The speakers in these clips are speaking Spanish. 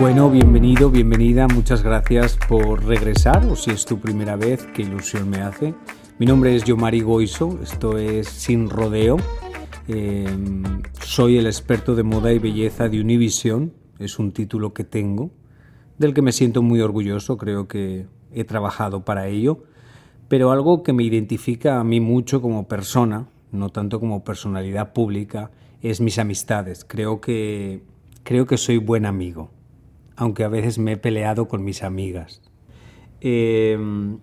Bueno, bienvenido, bienvenida, muchas gracias por regresar, o si es tu primera vez, qué ilusión me hace. Mi nombre es Yomari Goizo, esto es Sin Rodeo. Eh, soy el experto de moda y belleza de Univision, es un título que tengo, del que me siento muy orgulloso, creo que he trabajado para ello, pero algo que me identifica a mí mucho como persona, no tanto como personalidad pública, es mis amistades. Creo que, creo que soy buen amigo aunque a veces me he peleado con mis amigas. Em,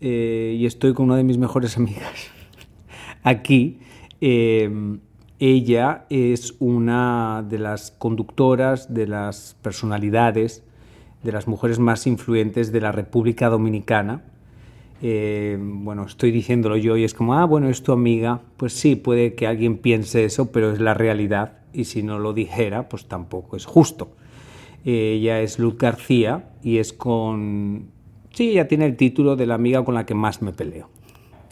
eh, y estoy con una de mis mejores amigas aquí. Em, ella es una de las conductoras, de las personalidades, de las mujeres más influyentes de la República Dominicana. Em, bueno, estoy diciéndolo yo y es como, ah, bueno, es tu amiga. Pues sí, puede que alguien piense eso, pero es la realidad y si no lo dijera, pues tampoco es justo. Ella es Luz García y es con... Sí, ella tiene el título de la amiga con la que más me peleo.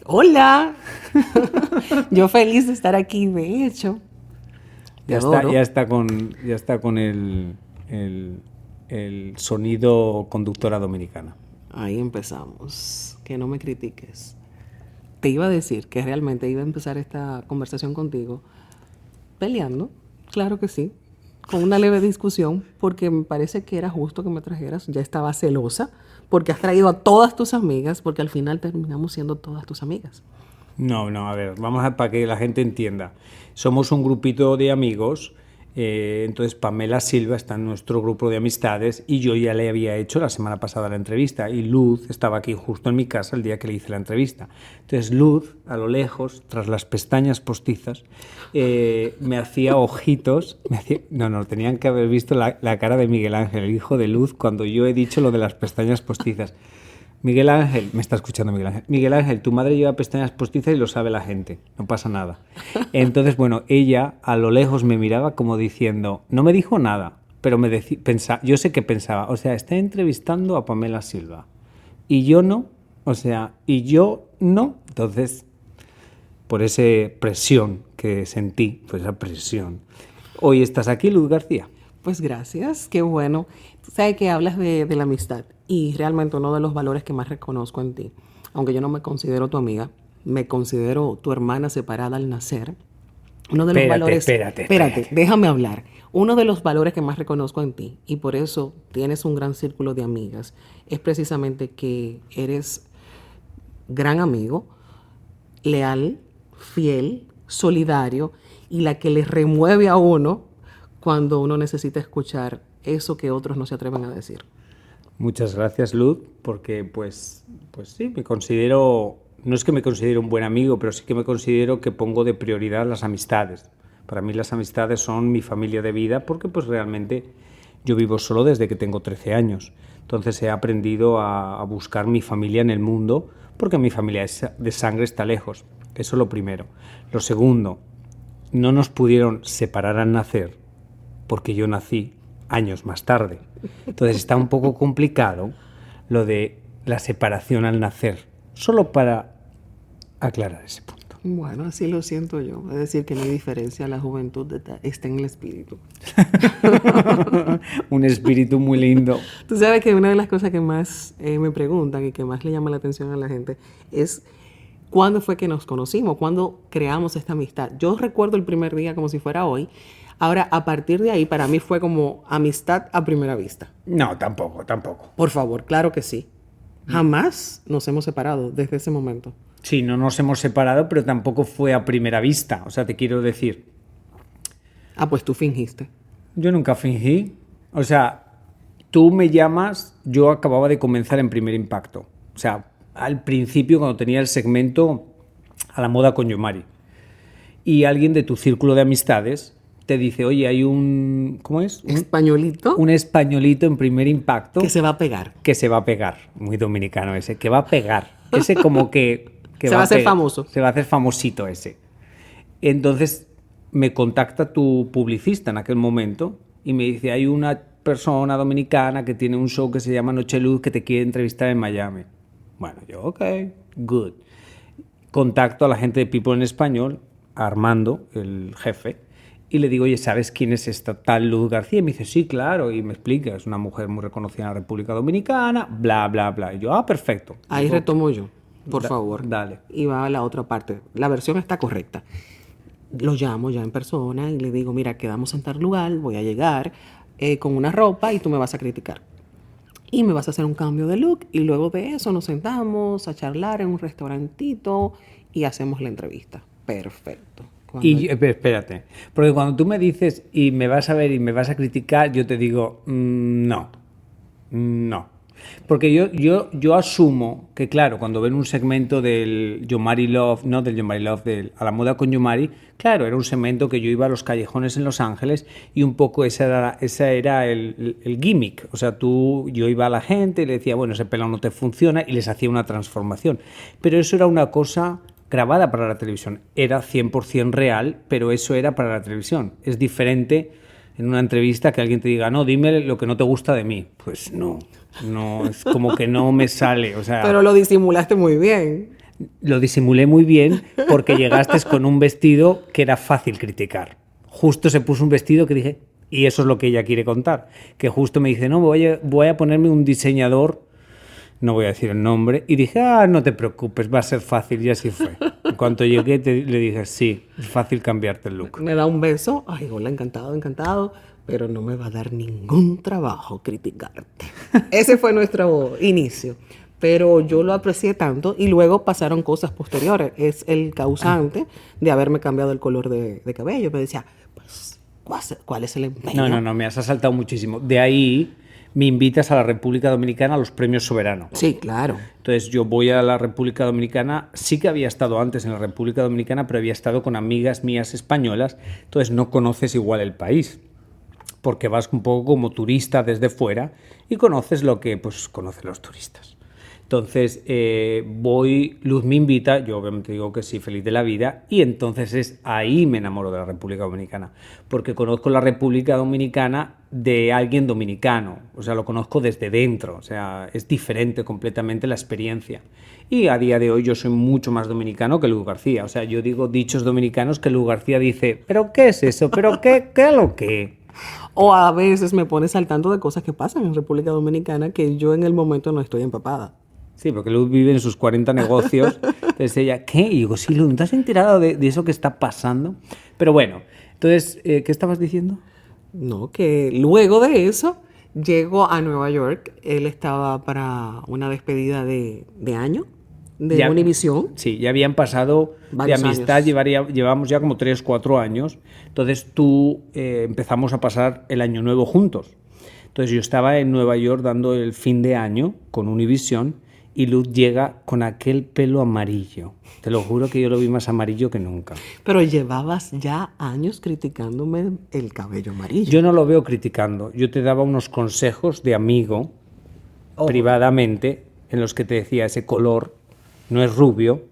Hola, yo feliz de estar aquí, de hecho. Ya está, ya está, con, ya está con el, el, el sonido conductora dominicana. Ahí empezamos. Que no me critiques. Te iba a decir que realmente iba a empezar esta conversación contigo peleando. Claro que sí con una leve discusión porque me parece que era justo que me trajeras. Ya estaba celosa porque has traído a todas tus amigas, porque al final terminamos siendo todas tus amigas. No, no, a ver, vamos a para que la gente entienda. Somos un grupito de amigos eh, entonces Pamela Silva está en nuestro grupo de amistades y yo ya le había hecho la semana pasada la entrevista y Luz estaba aquí justo en mi casa el día que le hice la entrevista. Entonces Luz, a lo lejos, tras las pestañas postizas, eh, me hacía ojitos. no, no, tenían que haber visto la, la cara de Miguel Ángel, el hijo de Luz, cuando yo he dicho lo de las pestañas postizas. Miguel Ángel, me está escuchando Miguel Ángel. Miguel Ángel, tu madre lleva pestañas postizas y lo sabe la gente, no pasa nada. Entonces, bueno, ella a lo lejos me miraba como diciendo, no me dijo nada, pero me decía, yo sé que pensaba, o sea, está entrevistando a Pamela Silva y yo no, o sea, y yo no. Entonces, por esa presión que sentí, por esa presión, hoy estás aquí, Luz García. Pues gracias, qué bueno. Sabes que hablas de, de la amistad y realmente uno de los valores que más reconozco en ti, aunque yo no me considero tu amiga, me considero tu hermana separada al nacer. Uno de los valores. Espérate, espérate, déjame hablar. Uno de los valores que más reconozco en ti, y por eso tienes un gran círculo de amigas, es precisamente que eres gran amigo, leal, fiel, solidario y la que le remueve a uno cuando uno necesita escuchar eso que otros no se atreven a decir. Muchas gracias, Luz, porque pues, pues sí, me considero, no es que me considero un buen amigo, pero sí que me considero que pongo de prioridad las amistades. Para mí las amistades son mi familia de vida porque pues realmente yo vivo solo desde que tengo 13 años. Entonces he aprendido a, a buscar mi familia en el mundo porque mi familia de sangre está lejos. Eso es lo primero. Lo segundo, no nos pudieron separar al nacer porque yo nací años más tarde. Entonces está un poco complicado lo de la separación al nacer, solo para aclarar ese punto. Bueno, así lo siento yo. Es decir, que no hay diferencia, la juventud está en el espíritu. un espíritu muy lindo. Tú sabes que una de las cosas que más eh, me preguntan y que más le llama la atención a la gente es ¿Cuándo fue que nos conocimos? ¿Cuándo creamos esta amistad? Yo recuerdo el primer día como si fuera hoy. Ahora, a partir de ahí, para mí fue como amistad a primera vista. No, tampoco, tampoco. Por favor, claro que sí. Jamás nos hemos separado desde ese momento. Sí, no nos hemos separado, pero tampoco fue a primera vista. O sea, te quiero decir, Ah, pues tú fingiste. yo nunca fingí. O sea, tú me llamas, yo acababa de comenzar en primer impacto. O sea, al principio cuando tenía el segmento a la moda con Yomari. Y alguien de tu círculo de amistades te dice, oye, hay un... ¿Cómo es? Un, Españolito un españolito en primer impacto que se va a pegar. que se va a pegar. Muy dominicano ese, que va a pegar. Ese como que... que Se va a hacer pegar. famoso. Se va a hacer famosito ese. Entonces me contacta tu publicista en aquel momento y me dice, hay una persona dominicana que tiene un show que se llama Noche Luz que te quiere entrevistar en Miami. Bueno, yo, ok, good. Contacto a la gente de People en Español, a Armando, el jefe, y le digo, oye, ¿sabes quién es esta tal Luz García? Y me dice, sí, claro, y me explica, es una mujer muy reconocida en la República Dominicana, bla, bla, bla. Y yo, ah, perfecto. Ahí Digo, retomo yo, por Da- favor. dale. Y va a la otra parte. La versión está correcta. Lo llamo ya en persona y le digo, mira, quedamos en tal lugar, voy a llegar eh, con una ropa y tú me vas a criticar. Y me vas a hacer un cambio de look y luego de eso nos sentamos a charlar en un restaurantito y hacemos la entrevista. Perfecto. Cuando- Y yo- espérate, porque cuando tú me dices y me vas a ver y me vas a criticar, yo te digo, mm, no, no. Porque yo, yo, yo asumo que, claro, cuando ven un segmento del Yomari Love, no del Yomari Love, del A la moda con Yomari, claro, era un segmento que yo iba a los callejones en Los Ángeles y un poco ese era, ese era el, el- gimmick. O sea, tú, yo iba a la gente y le decía, bueno, ese pelado no te funciona y les hacía una transformación. Pero eso era una cosa grabada para la televisión. Era 100% real, pero eso era para la televisión. Es diferente en una entrevista que alguien te diga, no, dime lo que no te gusta de mí. Pues no, no, es como que no me sale. O sea, Pero lo disimulaste muy bien. lo disimulé muy bien porque llegaste con un vestido que era fácil criticar. Justo se puso un vestido que dije, y eso es lo que ella quiere contar, que justo me dice, no, voy a, voy a ponerme un diseñador, no voy a decir el nombre, y dije, ah, no te preocupes, va a ser fácil, y así fue. En cuanto llegué, te- le dije, sí, es fácil cambiarte el look. Me da un beso. Ay, hola, encantado, encantado. Pero no me va a dar ningún trabajo criticarte. Ese fue nuestro inicio. Pero yo lo aprecié tanto y luego pasaron cosas posteriores. Es el causante de haberme cambiado el color de, de cabello. Me decía, pues, ¿cuál es- ¿cuál es el empeño? No, no, no, me has asaltado muchísimo. De ahí me invitas a la República Dominicana a los premios Soberano. Sí, claro. Entonces yo voy a la República Dominicana, sí que había estado antes en la República Dominicana, pero había estado con amigas mías españolas, entonces no conoces igual el país, porque vas un poco como turista desde fuera y conoces lo que pues conocen los turistas. Entonces eh, voy, Luz me invita, yo obviamente digo que sí, feliz de la vida, y entonces es ahí me enamoro de la República Dominicana, porque conozco la República Dominicana de alguien dominicano, o sea, lo conozco desde dentro, o sea, es diferente completamente la experiencia. Y a día de hoy yo soy mucho más dominicano que Luz García, o sea, yo digo dichos dominicanos que Luz García dice, ¿pero qué es eso? ¿Pero qué, qué es lo que? O a veces me pones al tanto de cosas que pasan en República Dominicana que yo en el momento no estoy empapada. Sí, porque Luz vive en sus 40 negocios. Entonces ella, ¿qué? Y digo, sí, Luz, ¿no te has enterado de, de eso que está pasando? Pero bueno, entonces, eh, ¿qué estabas diciendo? No, que luego de eso llego a Nueva York. Él estaba para una despedida de, de año de Ya- Univision. Sí, ya habían pasado Varios de amistad, llevaría, llevamos ya como 3, 4 años. Entonces tú eh, empezamos a pasar el año nuevo juntos. Entonces yo estaba en Nueva York dando el fin de año con Univision y Luz llega con aquel pelo amarillo. Te lo juro que yo lo vi más amarillo que nunca. Pero llevabas ya años criticándome el cabello amarillo. Yo no lo veo criticando. Yo te daba unos consejos de amigo privadamente en los que te decía ese color no es rubio,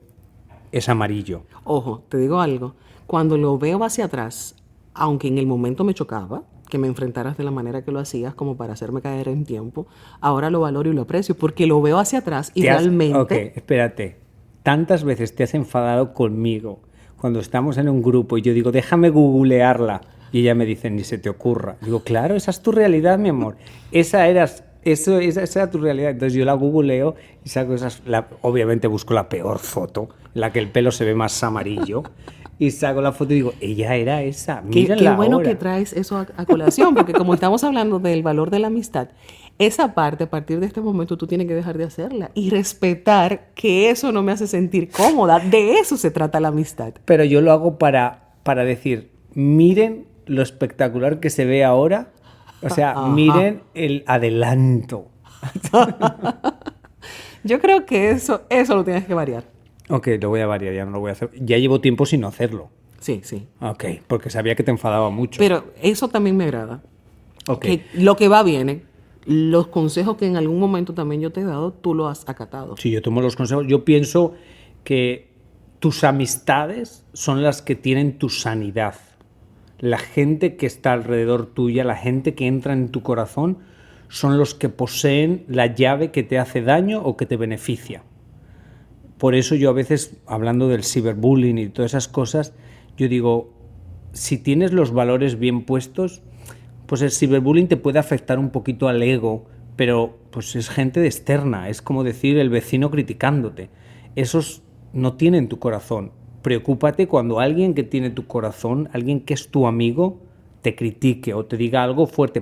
es amarillo. Ojo, te digo algo. Cuando lo veo hacia atrás, aunque en el momento me chocaba que me enfrentaras de la manera que lo hacías como para hacerme caer en tiempo, ahora lo valoro y lo aprecio porque lo veo hacia atrás y has- realmente... Ok, espérate. Tantas veces te has enfadado conmigo cuando estamos en un grupo y yo digo, déjame googlearla. Y ella me dice, ni se te ocurra. Digo, claro, esa es tu realidad, mi amor. Esa eras, Eso, esa, esa era tu realidad. Entonces yo la googleo y saco esas. la- obviamente busco la peor foto, en la que el pelo se ve más amarillo. Y saco la foto y digo, ella era esa. Qué, qué bueno ahora". que traes eso a, a colación, porque como estamos hablando del valor de la amistad, esa parte a partir de este momento tú tienes que dejar de hacerla y respetar que eso no me hace sentir cómoda. De eso se trata la amistad. Pero yo lo hago para, para decir, miren lo espectacular que se ve ahora. O sea, Ajá. miren el adelanto. Yo creo que eso, eso lo tienes que variar. Ok, lo voy a variar, ya no lo voy a hacer. Ya llevo tiempo sin hacerlo. Sí, sí. Ok, porque sabía que te enfadaba mucho. Pero eso también me agrada. ok. Que lo que va viene. Los consejos que en algún momento también yo te he dado, tú lo has acatado. Si yo tomo los consejos, yo pienso que tus amistades son las que tienen tu sanidad. La gente que está alrededor tuya, la gente que entra en tu corazón, son los que poseen la llave que te hace daño o que te beneficia. Por eso yo a veces, hablando del ciberbullying y todas esas cosas, yo digo, si tienes los valores bien puestos, pues el ciberbullying te puede afectar un poquito al ego, pero pues es gente de externa, es como decir el vecino criticándote. Esos no tienen tu corazón. Preocúpate cuando alguien que tiene tu corazón, alguien que es tu amigo, te critique o te diga algo fuerte.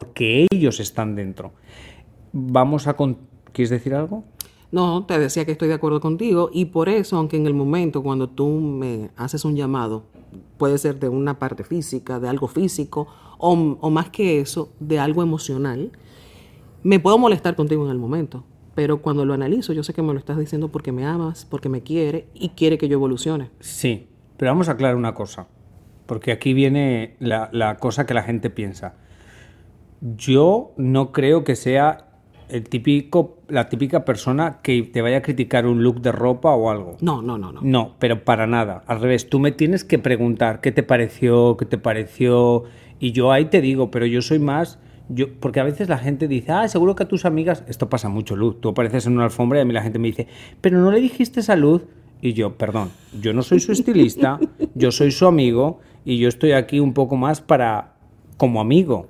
Porque ellos están dentro. Vamos a... con- ¿Quieres decir algo? No, te decía que estoy de acuerdo contigo y por eso, aunque en el momento cuando tú me haces un llamado, puede ser de una parte física, de algo físico, o, o más que eso, de algo emocional, me puedo molestar contigo en el momento, pero cuando lo analizo, yo sé que me lo estás diciendo porque me amas, porque me quiere y quiere que yo evolucione. Sí, pero vamos a aclarar una cosa, porque aquí viene la, la cosa que la gente piensa. Yo no creo que sea el típico, la típica persona que te vaya a criticar un look de ropa o algo. No, no, no, no. No, pero para nada. Al revés, tú me tienes que preguntar qué te pareció, qué te pareció. Y yo ahí te digo, pero yo soy más. Yo, porque a veces la gente dice, ah, seguro que a tus amigas. Esto pasa mucho, Luz. Tú apareces en una alfombra y a mí la gente me dice, pero no le dijiste salud. Y yo, perdón, yo no soy su estilista, yo soy su amigo y yo estoy aquí un poco más para. como amigo.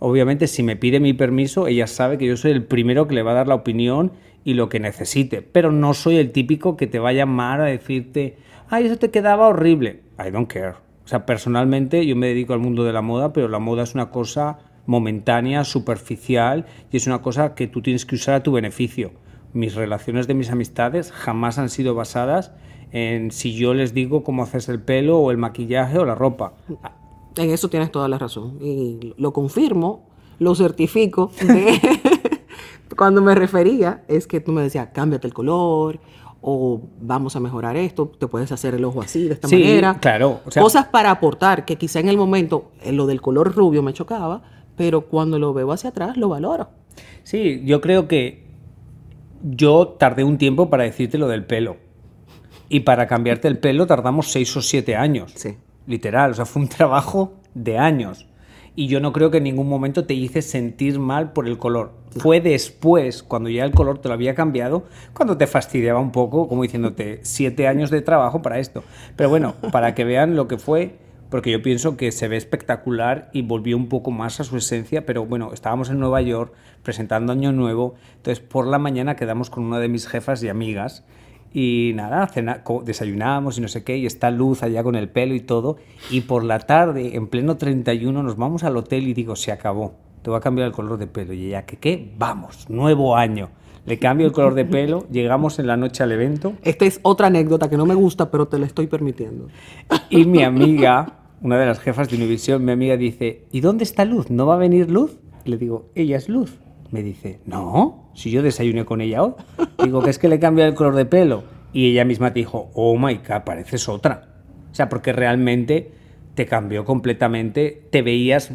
Obviamente, si me pide mi permiso, ella sabe que yo soy el primero que le va a dar la opinión y lo que necesite. Pero no soy el típico que te va a llamar a decirte, ay, eso te quedaba horrible. I don't care. O sea, personalmente yo me dedico al mundo de la moda, pero la moda es una cosa momentánea, superficial y es una cosa que tú tienes que usar a tu beneficio. Mis relaciones de mis amistades jamás han sido basadas en si yo les digo cómo hacerse el pelo o el maquillaje o la ropa. En eso tienes toda la razón. Y lo confirmo, lo certifico. de- Cuando me refería, es que tú me decías, cámbiate el color, o vamos a mejorar esto, te puedes hacer el ojo así, de esta Sí, manera. claro, o sea- Cosas para aportar, que quizá en el momento eh, lo del color rubio me chocaba, pero cuando lo veo hacia atrás lo valoro. Sí, yo creo que yo tardé un tiempo para decirte lo del pelo. Y para cambiarte el pelo tardamos seis o siete años. Sí. Literal, o sea, fue un trabajo de años. Y yo no creo que en ningún momento te hice sentir mal por el color. Fue después, cuando ya el color te lo había cambiado, cuando te fastidiaba un poco, como diciéndote, siete años de trabajo para esto. Pero bueno, para que vean lo que fue, porque yo pienso que se ve espectacular y volvió un poco más a su esencia, pero bueno, estábamos en Nueva York presentando Año Nuevo, entonces por la mañana quedamos con una de mis jefas y amigas y nada, cena, desayunamos y no sé qué, y está Luz allá con el pelo y todo. Y por la tarde, en pleno 31, nos vamos al hotel y digo, se acabó. te voy a cambiar el color de pelo. Y ella, ¿qué qué? Vamos, nuevo año. Le cambio el color de pelo, llegamos en la noche al evento. Esta es otra anécdota que no me gusta, pero te la estoy permitiendo. Y mi amiga, una de las jefas de Univisión, mi amiga dice, ¿y dónde está Luz? ¿No va a venir Luz? Y le digo, ella es Luz. Me dice, no, si yo desayuné con ella hoy. Digo, que es que le cambia el color de pelo. Y ella misma te dijo, oh my God, pareces otra. O sea, porque realmente te cambió completamente, te veías,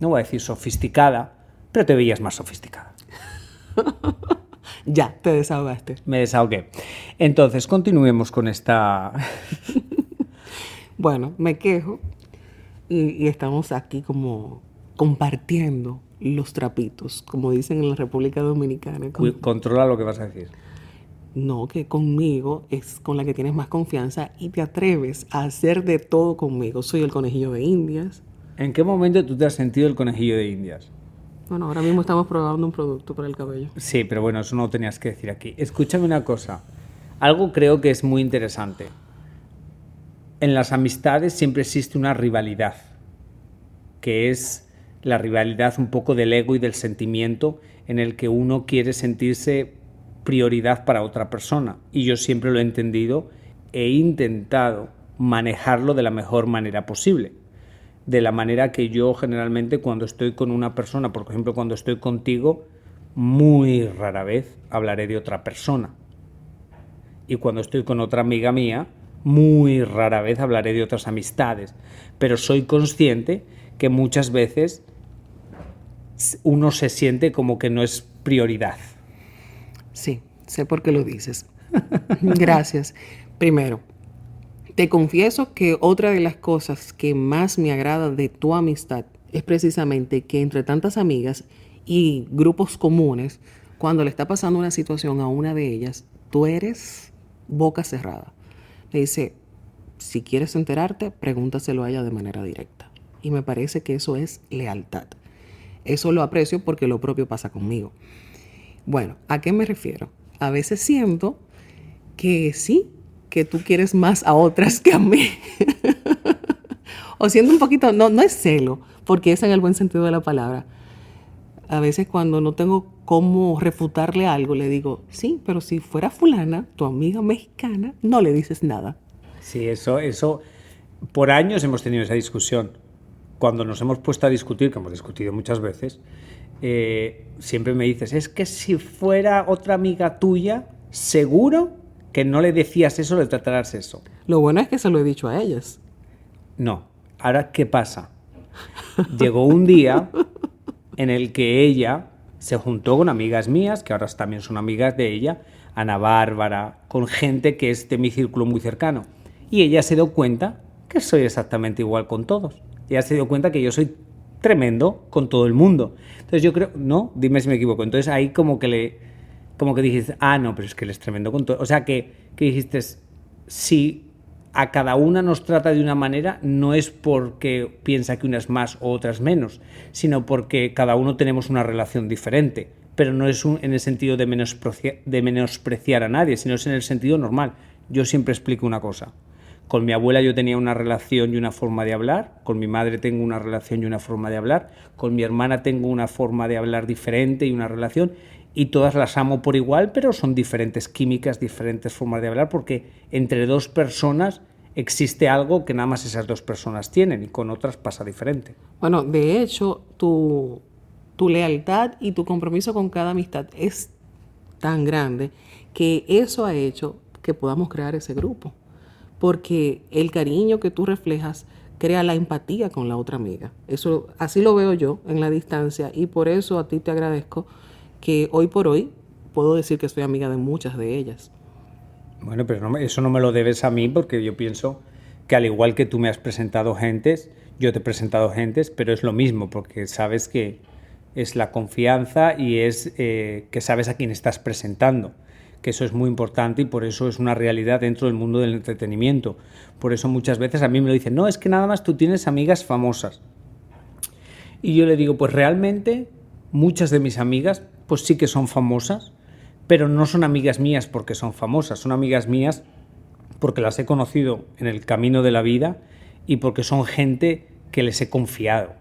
no voy a decir sofisticada, pero te veías más sofisticada. ya, te desahogaste. Me desahogué. Entonces, continuemos con esta... bueno, me quejo y, y estamos aquí como compartiendo los trapitos, como dicen en la República Dominicana. Controla lo que vas a decir. No, que conmigo es con la que tienes más confianza y te atreves a hacer de todo conmigo. Soy el conejillo de Indias. ¿En qué momento tú te has sentido el conejillo de Indias? Bueno, ahora mismo estamos probando un producto para el cabello. Sí, pero bueno, eso no lo tenías que decir aquí. Escúchame una cosa. Algo creo que es muy interesante. En las amistades siempre existe una rivalidad, que es la rivalidad un poco del ego y del sentimiento en el que uno quiere sentirse prioridad para otra persona. Y yo siempre lo he entendido, he intentado manejarlo de la mejor manera posible de la manera que yo generalmente cuando estoy con una persona, por ejemplo cuando estoy contigo, muy rara vez hablaré de otra persona. Y cuando estoy con otra amiga mía, muy rara vez hablaré de otras amistades. Pero soy consciente que muchas veces uno se siente como que no es prioridad. Sí, sé por qué lo dices. Gracias. Primero, te confieso que otra de las cosas que más me agrada de tu amistad es precisamente que entre tantas amigas y grupos comunes, cuando le está pasando una situación a una de ellas, tú eres boca cerrada. Le dice, si quieres enterarte, pregúntaselo a ella de manera directa. Y me parece que eso es lealtad. Eso lo aprecio porque lo propio pasa conmigo. Bueno, ¿a qué me refiero? A veces siento que sí, que tú quieres más a otras que a mí. o siendo un poquito, no, no es celo, porque es en el buen sentido de la palabra. A veces cuando no tengo cómo refutarle algo, le digo, sí, pero si fuera fulana, tu amiga mexicana, no le dices nada. Sí, eso, eso, por años hemos tenido esa discusión. Cuando nos hemos puesto a discutir, que hemos discutido muchas veces, eh, siempre me dices, es que si fuera otra amiga tuya, seguro que no le decías eso, le tratarás eso. Lo bueno es que se lo he dicho a ellas. No. Ahora, ¿qué pasa? Llegó un día en el que ella se juntó con amigas mías, que ahora también son amigas de ella, Ana Bárbara, con gente que es de mi círculo muy cercano. Y ella se dio cuenta que soy exactamente igual con todos. Ella se dio cuenta que yo soy tremendo con todo el mundo. Entonces yo creo, no, dime si me equivoco. Entonces ahí como que le, como que dijiste, ah, no, pero es que él es tremendo con todo. O sea, que, que dijiste, si a cada una nos trata de una manera, no es porque piensa que una es más o otra es menos, sino porque cada uno tenemos una relación diferente. Pero no es un, en el sentido de menospreciar, de menospreciar a nadie, sino es en el sentido normal. Yo siempre explico una cosa. Con mi abuela yo tenía una relación y una forma de hablar, con mi madre tengo una relación y una forma de hablar, con mi hermana tengo una forma de hablar diferente y una relación, y todas las amo por igual, pero son diferentes químicas, diferentes formas de hablar, porque entre dos personas existe algo que nada más esas dos personas tienen y con otras pasa diferente. Bueno, de hecho, tu, tu lealtad y tu compromiso con cada amistad es tan grande que eso ha hecho que podamos crear ese grupo, porque el cariño que tú reflejas crea la empatía con la otra amiga. Eso así lo veo yo en la distancia y por eso a ti te agradezco que hoy por hoy puedo decir que soy amiga de muchas de ellas. Bueno, pero eso no me lo debes a mí porque yo pienso que al igual que tú me has presentado gentes, yo te he presentado gentes, pero es lo mismo porque sabes que es la confianza y es eh, que sabes a quién estás presentando, que eso es muy importante y por eso es una realidad dentro del mundo del entretenimiento. Por eso muchas veces a mí me lo dicen, no, es que nada más tú tienes amigas famosas. Y yo le digo, pues realmente muchas de mis amigas pues sí que son famosas, pero no son amigas mías porque son famosas, son amigas mías porque las he conocido en el camino de la vida y porque son gente que les he confiado.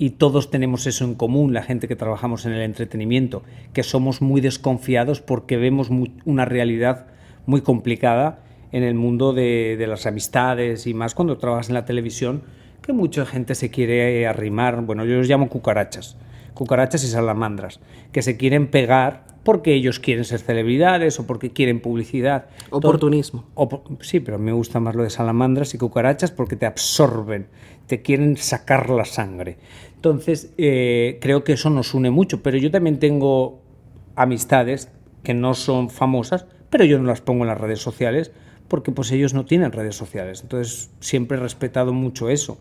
Y todos tenemos eso en común, la gente que trabajamos en el entretenimiento, que somos muy desconfiados porque vemos una realidad muy complicada en el mundo de, de, las amistades y más cuando trabajas en la televisión, que mucha gente se quiere arrimar, bueno, yo los llamo cucarachas, cucarachas y salamandras, que se quieren pegar porque ellos quieren ser celebridades o porque quieren publicidad. Oportunismo. sí, pero me gusta más lo de salamandras y cucarachas porque te absorben, te quieren sacar la sangre. Entonces, eh, creo que eso nos une mucho, pero yo también tengo amistades que no son famosas, pero yo no las pongo en las redes sociales porque pues ellos no tienen redes sociales. Entonces, siempre he respetado mucho eso.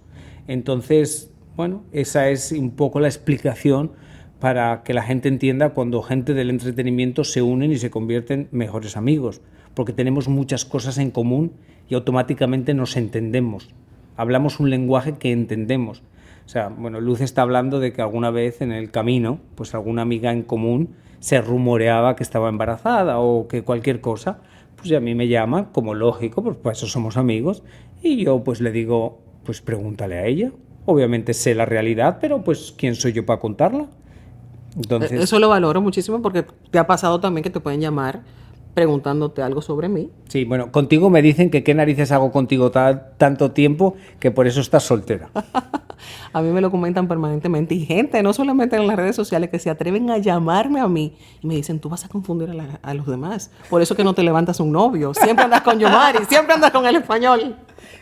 Entonces, bueno, esa es un poco la explicación para que la gente entienda cuando gente del entretenimiento se unen y se convierten mejores amigos, porque tenemos muchas cosas en común y automáticamente nos entendemos. Hablamos un lenguaje que entendemos. O sea, bueno, Luz está hablando de que alguna vez en el camino, pues alguna amiga en común se rumoreaba que estaba embarazada o que cualquier cosa, pues a mí me llama, como lógico, pues para eso somos amigos, y yo pues le digo, pues pregúntale a ella. Obviamente sé la realidad, pero pues ¿quién soy yo para contarla? Entonces, Eso lo valoro muchísimo porque te ha pasado también que te pueden llamar preguntándote algo sobre mí. Sí, bueno, contigo me dicen que qué narices hago contigo tanto tiempo que por eso estás soltera. a mí me lo comentan permanentemente y gente, no solamente en las redes sociales, que se atreven a llamarme a mí y me dicen, tú vas a confundir a, los demás. Por eso que no te levantas un novio. Siempre andas con Yomari, siempre andas con el español.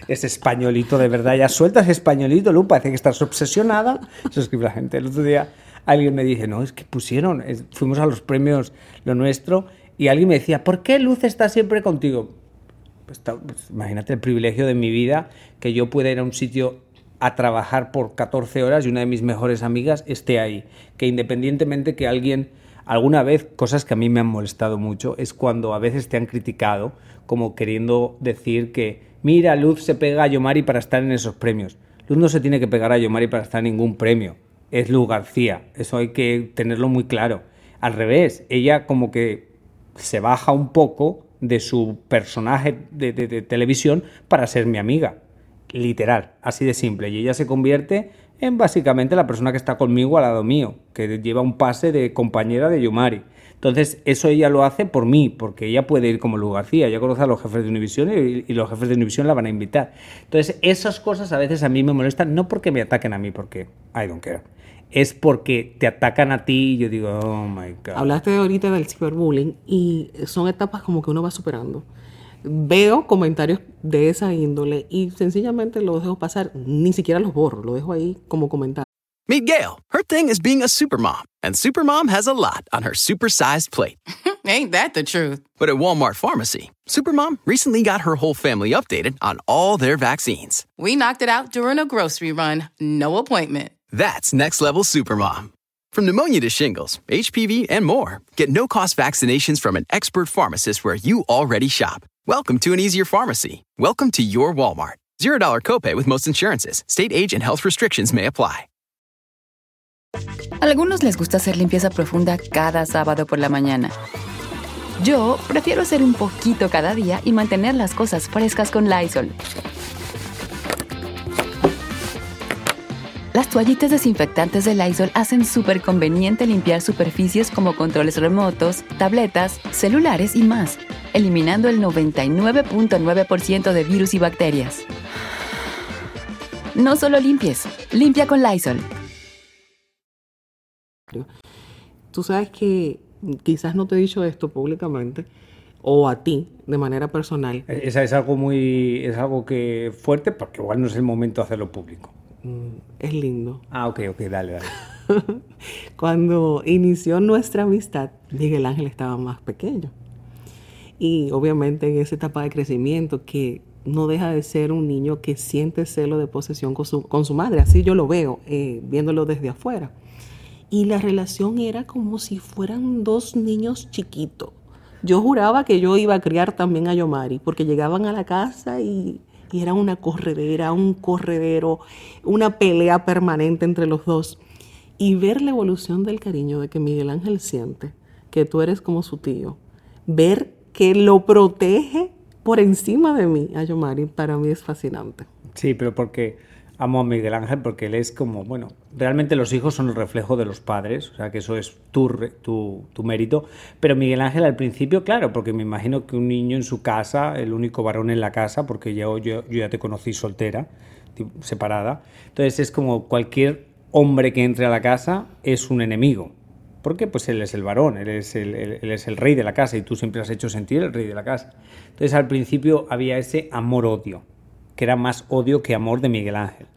Ese españolito, de verdad, ya sueltas españolito, Lu, parece que estás obsesionada. Eso escribe la gente. El otro día alguien me dice, no, es que pusieron, fuimos a los premios Lo Nuestro y alguien me decía, ¿por qué Luz está siempre contigo? Pues, pues, imagínate el privilegio de mi vida que yo pueda ir a un sitio a trabajar por 14 horas y una de mis mejores amigas esté ahí. Que independientemente que alguien, alguna vez, cosas que a mí me han molestado mucho, es cuando a veces te han criticado como queriendo decir que, mira, Luz se pega a Yomari para estar en esos premios. Luz no se tiene que pegar a Yomari para estar en ningún premio. Es Luz García. Eso hay que tenerlo muy claro. Al revés, ella como que se baja un poco de su personaje de, televisión para ser mi amiga. Literal, así de simple. Y ella se convierte en básicamente la persona que está conmigo al lado mío, que lleva un pase de compañera de Yumari. Entonces, eso ella lo hace por mí, porque ella puede ir como Lu García. Ella conoce a los jefes de Univision y, y, los jefes de Univision la van a invitar. Entonces, esas cosas a veces a mí me molestan, no porque me ataquen a mí, porque I don't care es porque te atacan a ti y yo digo, oh my God. Hablaste ahorita del ciberbullying y son etapas como que uno va superando. Veo comentarios de esa índole y sencillamente los dejo pasar, ni siquiera los borro, lo dejo ahí como comentario. Meet Gail. Her thing is being a supermom, and supermom has a lot on her supersized plate. Ain't that the truth? But at Walmart Pharmacy, supermom recently got her whole family updated on all their vaccines. We knocked it out during a grocery run, no appointment. That's next level supermom. From pneumonia to shingles, HPV, and more, get no cost vaccinations from an expert pharmacist where you already shop. Welcome to an easier pharmacy. Welcome to your Walmart. $0 copay with most insurances. State age and health restrictions may apply. Algunos les gusta hacer limpieza profunda cada sábado por la mañana. Yo prefiero hacer un poquito cada día y mantener las cosas frescas con Lysol. Las toallitas desinfectantes de Lysol hacen súper conveniente limpiar superficies como controles remotos, tabletas, celulares y más, eliminando el 99.9% de virus y bacterias. No solo limpies, limpia con Lysol. Tú sabes que quizás no te he dicho esto públicamente o a ti de manera personal. Esa es algo muy es algo que fuerte porque igual no es el momento de hacerlo público. Mm, es lindo. Ah, ok, ok, dale, dale. Cuando inició nuestra amistad, Miguel Ángel estaba más pequeño. Y obviamente en esa etapa de crecimiento que no deja de ser un niño que siente celo de posesión con su, con su madre. Así yo lo veo, eh, viéndolo desde afuera. Y la relación era como si fueran dos niños chiquitos. Yo juraba que yo iba a criar también a Yomari, porque llegaban a la casa y y era una corredera, un corredero, una pelea permanente entre los dos. Y ver la evolución del cariño de que Miguel Ángel siente, que tú eres como su tío, ver que lo protege por encima de mí, a Yomari, para mí es fascinante. Sí, pero porque amo a Miguel Ángel porque él es como, bueno, realmente los hijos son el reflejo de los padres, o sea que eso es tu, tu, tu, mérito. Pero Miguel Ángel al principio, claro, porque me imagino que un niño en su casa, el único varón en la casa, porque yo, yo, yo ya te conocí soltera, separada, entonces es como cualquier hombre que entre a la casa es un enemigo. Porque pues él es el varón, él es el, él es el rey de la casa y tú siempre has hecho sentir el rey de la casa. Entonces al principio había ese amor-odio que era más odio que amor de Miguel Ángel.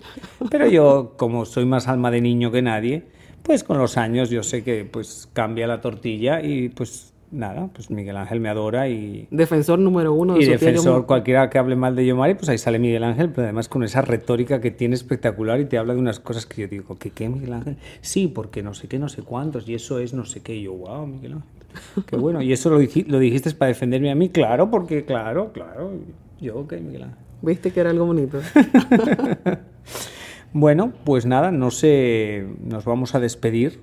Pero yo, como soy más alma de niño que nadie, pues con los años yo sé que pues cambia la tortilla y pues nada, pues Miguel Ángel me adora y... Defensor número uno de Y defensor, cualquiera que hable mal de Yomari, pues ahí sale Miguel Ángel, pero además con esa retórica que tiene espectacular y te habla de unas cosas que yo digo, ¿qué qué, Miguel Ángel? Sí, porque no sé qué, no sé cuántos, y eso es no sé qué, y yo, wow, Miguel Ángel. Qué bueno, ¿y eso lo, lo dijiste para defenderme a mí? Claro, porque claro, claro, yo, ok, Miguel Ángel. Viste que era algo bonito. bueno, pues nada, no sé, nos vamos a despedir.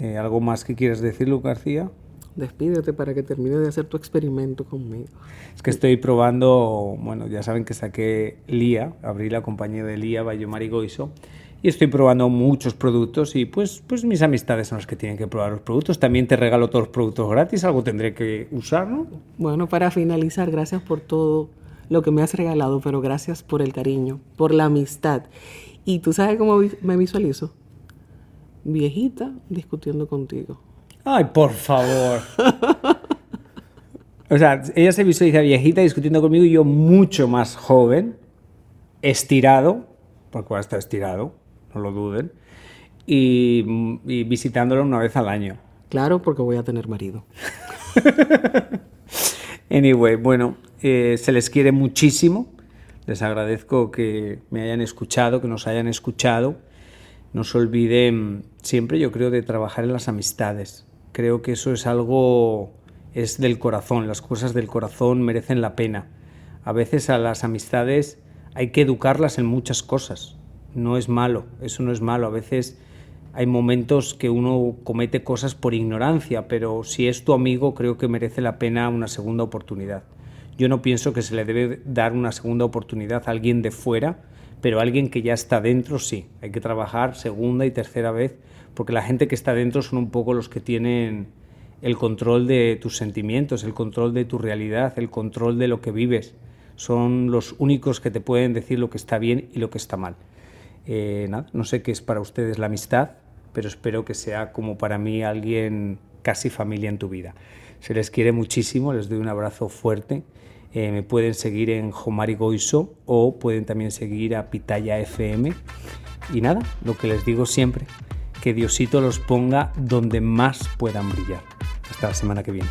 Eh, ¿Algo más que quieras decir, Lu García? Despídete para que termine de hacer tu experimento conmigo. Es que estoy probando, bueno, ya saben que saqué Lía, abrí la compañía de Lía, Bayomar y Goiso, y estoy probando muchos productos y pues, pues mis amistades son las que tienen que probar los productos. También te regalo todos los productos gratis, algo tendré que usar, ¿no? Bueno, para finalizar, gracias por todo lo que me has regalado, pero gracias por el cariño, por la amistad. Y tú sabes cómo me visualizo. Viejita discutiendo contigo. Ay, por favor. o sea, ella se visualiza viejita discutiendo conmigo y yo mucho más joven, estirado, porque va a estar estirado, no lo duden, y, y visitándolo una vez al año. Claro, porque voy a tener marido. anyway, bueno, eh, se les quiere muchísimo. Les agradezco que me hayan escuchado, que nos hayan escuchado. No se olviden siempre, yo creo, de trabajar en las amistades. Creo que eso es algo, es del corazón. Las cosas del corazón merecen la pena. A veces a las amistades hay que educarlas en muchas cosas. No es malo, eso no es malo. A veces hay momentos que uno comete cosas por ignorancia, pero si es tu amigo creo que merece la pena una segunda oportunidad. Yo no pienso que se le debe dar una segunda oportunidad a alguien de fuera, pero a alguien que ya está dentro sí. Hay que trabajar segunda y tercera vez, porque la gente que está dentro son un poco los que tienen el control de tus sentimientos, el control de tu realidad, el control de lo que vives. Son los únicos que te pueden decir lo que está bien y lo que está mal. Eh, no sé qué es para ustedes la amistad, pero espero que sea como para mí alguien casi familia en tu vida. Se les quiere muchísimo, les doy un abrazo fuerte eh, me pueden seguir en Jomari Goiso o pueden también seguir a Pitaya FM. Y nada, lo que les digo siempre, que Diosito los ponga donde más puedan brillar. Hasta la semana que viene.